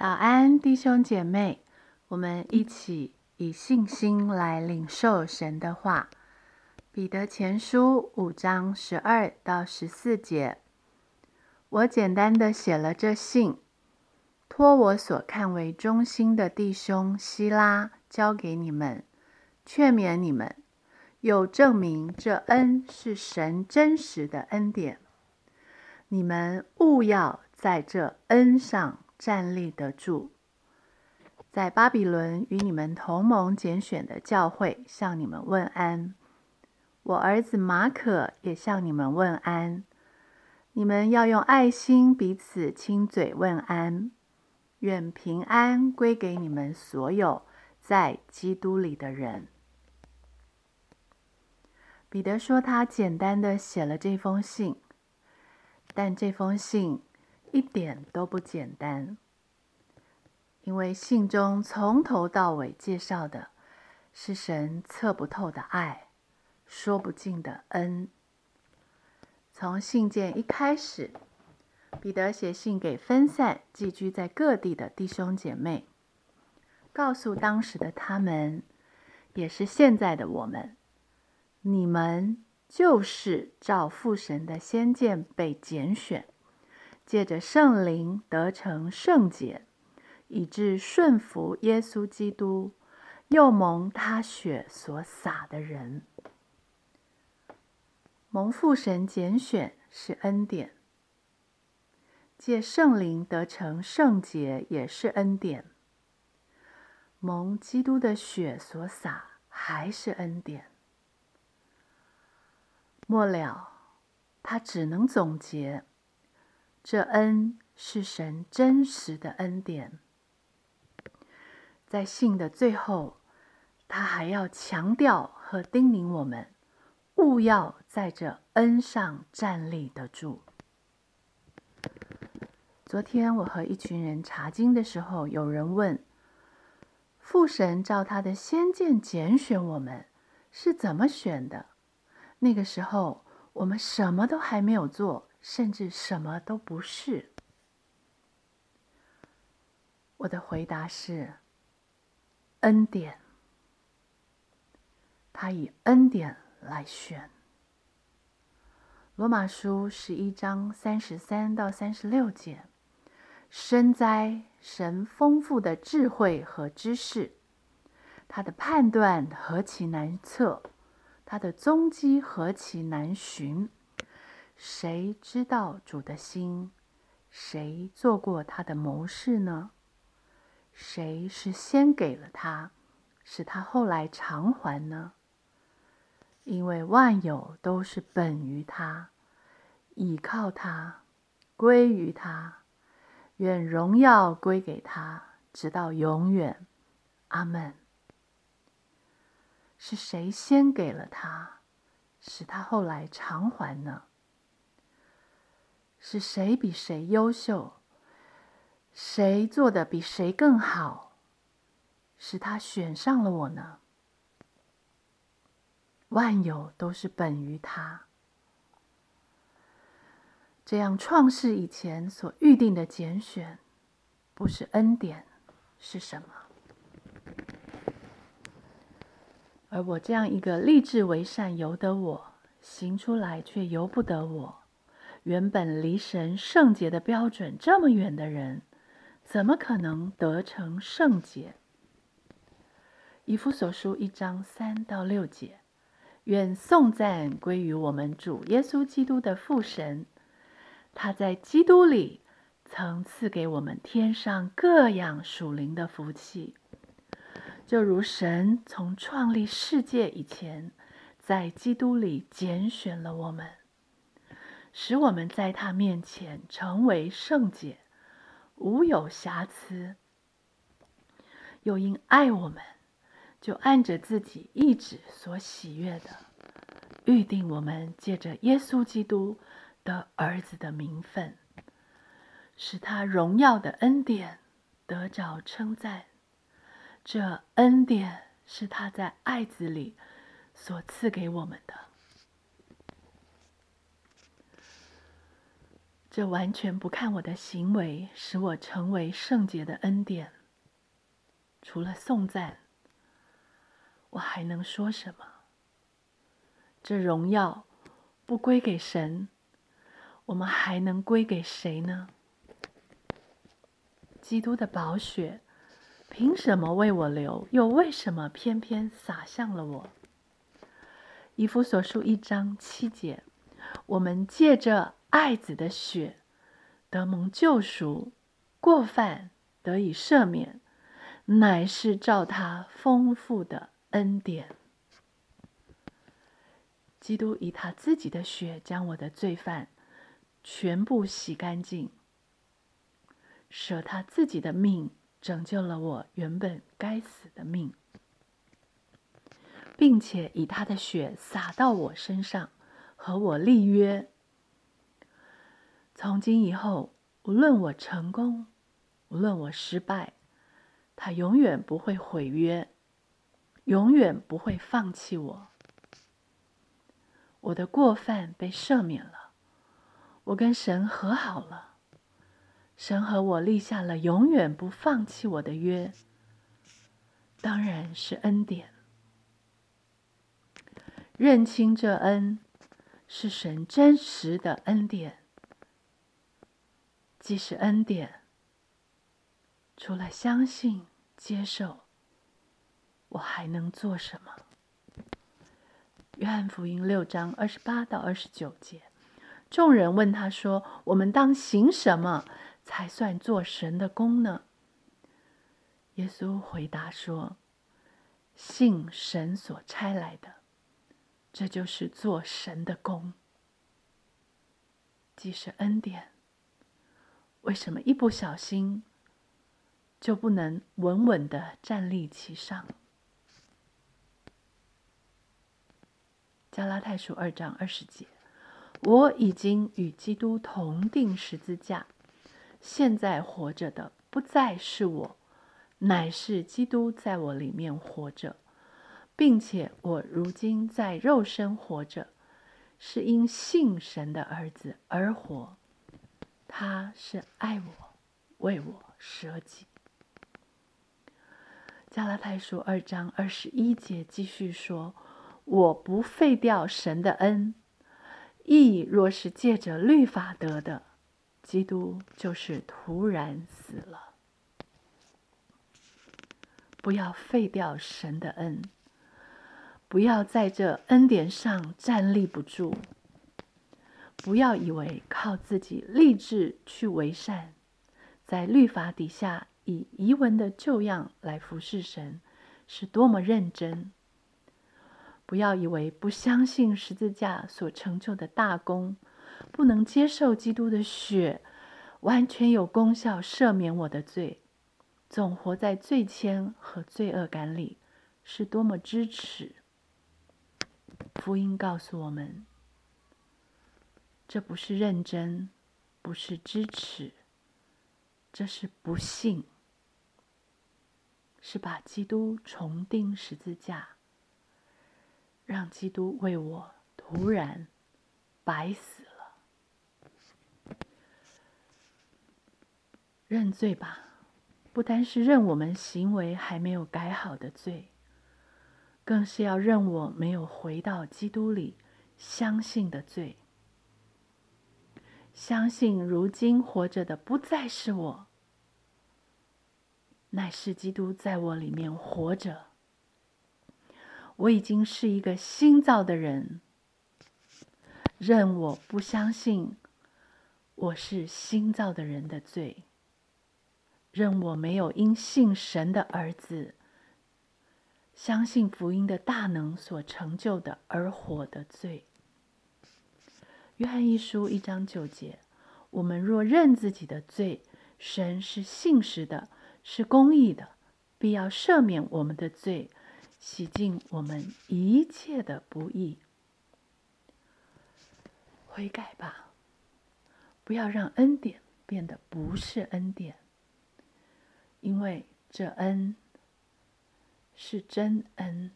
早安，弟兄姐妹，我们一起以信心来领受神的话。彼得前书五章十二到十四节，我简单的写了这信，托我所看为忠心的弟兄希拉交给你们，劝勉你们，又证明这恩是神真实的恩典。你们务要在这恩上。站立得住，在巴比伦与你们同盟拣选的教会向你们问安。我儿子马可也向你们问安。你们要用爱心彼此亲嘴问安。愿平安归给你们所有在基督里的人。彼得说，他简单的写了这封信，但这封信。一点都不简单，因为信中从头到尾介绍的是神测不透的爱，说不尽的恩。从信件一开始，彼得写信给分散寄居在各地的弟兄姐妹，告诉当时的他们，也是现在的我们：你们就是照父神的先见被拣选。借着圣灵得成圣洁，以致顺服耶稣基督，又蒙他血所洒的人，蒙父神拣选是恩典；借圣灵得成圣洁也是恩典；蒙基督的血所洒还是恩典。末了，他只能总结。这恩是神真实的恩典，在信的最后，他还要强调和叮咛我们，务要在这恩上站立得住。昨天我和一群人查经的时候，有人问：父神照他的先见拣选我们，是怎么选的？那个时候，我们什么都还没有做。甚至什么都不是。我的回答是：恩典。他以恩典来选。罗马书十一章三十三到三十六节：深哉，神丰富的智慧和知识，他的判断何其难测，他的踪迹何其难寻。谁知道主的心？谁做过他的谋士呢？谁是先给了他，使他后来偿还呢？因为万有都是本于他，倚靠他，归于他，愿荣耀归给他，直到永远。阿门。是谁先给了他，使他后来偿还呢？是谁比谁优秀？谁做的比谁更好？使他选上了我呢？万有都是本于他。这样创世以前所预定的拣选，不是恩典，是什么？而我这样一个立志为善由得我，行出来却由不得我。原本离神圣洁的标准这么远的人，怎么可能得成圣洁？以弗所书一章三到六节，愿颂赞归于我们主耶稣基督的父神，他在基督里曾赐给我们天上各样属灵的福气，就如神从创立世界以前，在基督里拣选了我们。使我们在他面前成为圣洁，无有瑕疵；又因爱我们，就按着自己意志所喜悦的，预定我们借着耶稣基督的儿子的名分，使他荣耀的恩典得着称赞。这恩典是他在爱子里所赐给我们的。这完全不看我的行为，使我成为圣洁的恩典。除了颂赞，我还能说什么？这荣耀不归给神，我们还能归给谁呢？基督的宝血凭什么为我流？又为什么偏偏洒向了我？以弗所书一章七节，我们借着爱子的血得蒙救赎，过犯得以赦免，乃是照他丰富的恩典。基督以他自己的血将我的罪犯全部洗干净，舍他自己的命，拯救了我原本该死的命。并且以他的血洒到我身上，和我立约。从今以后，无论我成功，无论我失败，他永远不会毁约，永远不会放弃我。我的过犯被赦免了，我跟神和好了，神和我立下了永远不放弃我的约，当然是恩典。认清这恩是神真实的恩典，既是恩典，除了相信、接受，我还能做什么？约翰福音六章二十八到二十九节，众人问他说：“我们当行什么才算做神的功呢？”耶稣回答说：“信神所差来的。”这就是做神的功，既是恩典，为什么一不小心就不能稳稳的站立其上？加拉太书二章二十节，我已经与基督同定十字架，现在活着的不再是我，乃是基督在我里面活着。并且我如今在肉身活着，是因信神的儿子而活。他是爱我，为我舍己。加拉太书二章二十一节继续说：“我不废掉神的恩，义若是借着律法得的，基督就是突然死了。不要废掉神的恩。”不要在这恩典上站立不住。不要以为靠自己立志去为善，在律法底下以遗文的旧样来服侍神，是多么认真。不要以为不相信十字架所成就的大功，不能接受基督的血完全有功效赦免我的罪，总活在罪愆和罪恶感里，是多么支持。福音告诉我们，这不是认真，不是支持，这是不信，是把基督重钉十字架，让基督为我突然白死了。认罪吧，不单是认我们行为还没有改好的罪。更是要认我没有回到基督里相信的罪，相信如今活着的不再是我，乃是基督在我里面活着。我已经是一个新造的人，任我不相信我是新造的人的罪，任我没有因信神的儿子。相信福音的大能所成就的而活的罪。约翰一书一章九节：我们若认自己的罪，神是信实的，是公义的，必要赦免我们的罪，洗净我们一切的不义。悔改吧，不要让恩典变得不是恩典，因为这恩。是真恩，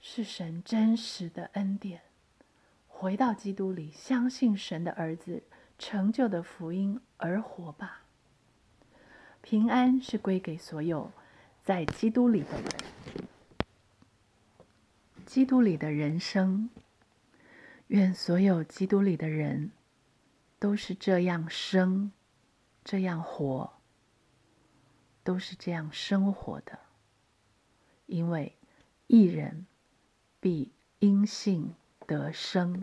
是神真实的恩典。回到基督里，相信神的儿子成就的福音而活吧。平安是归给所有在基督里的人，基督里的人生。愿所有基督里的人都是这样生，这样活，都是这样生活的。因为一人必因信得生。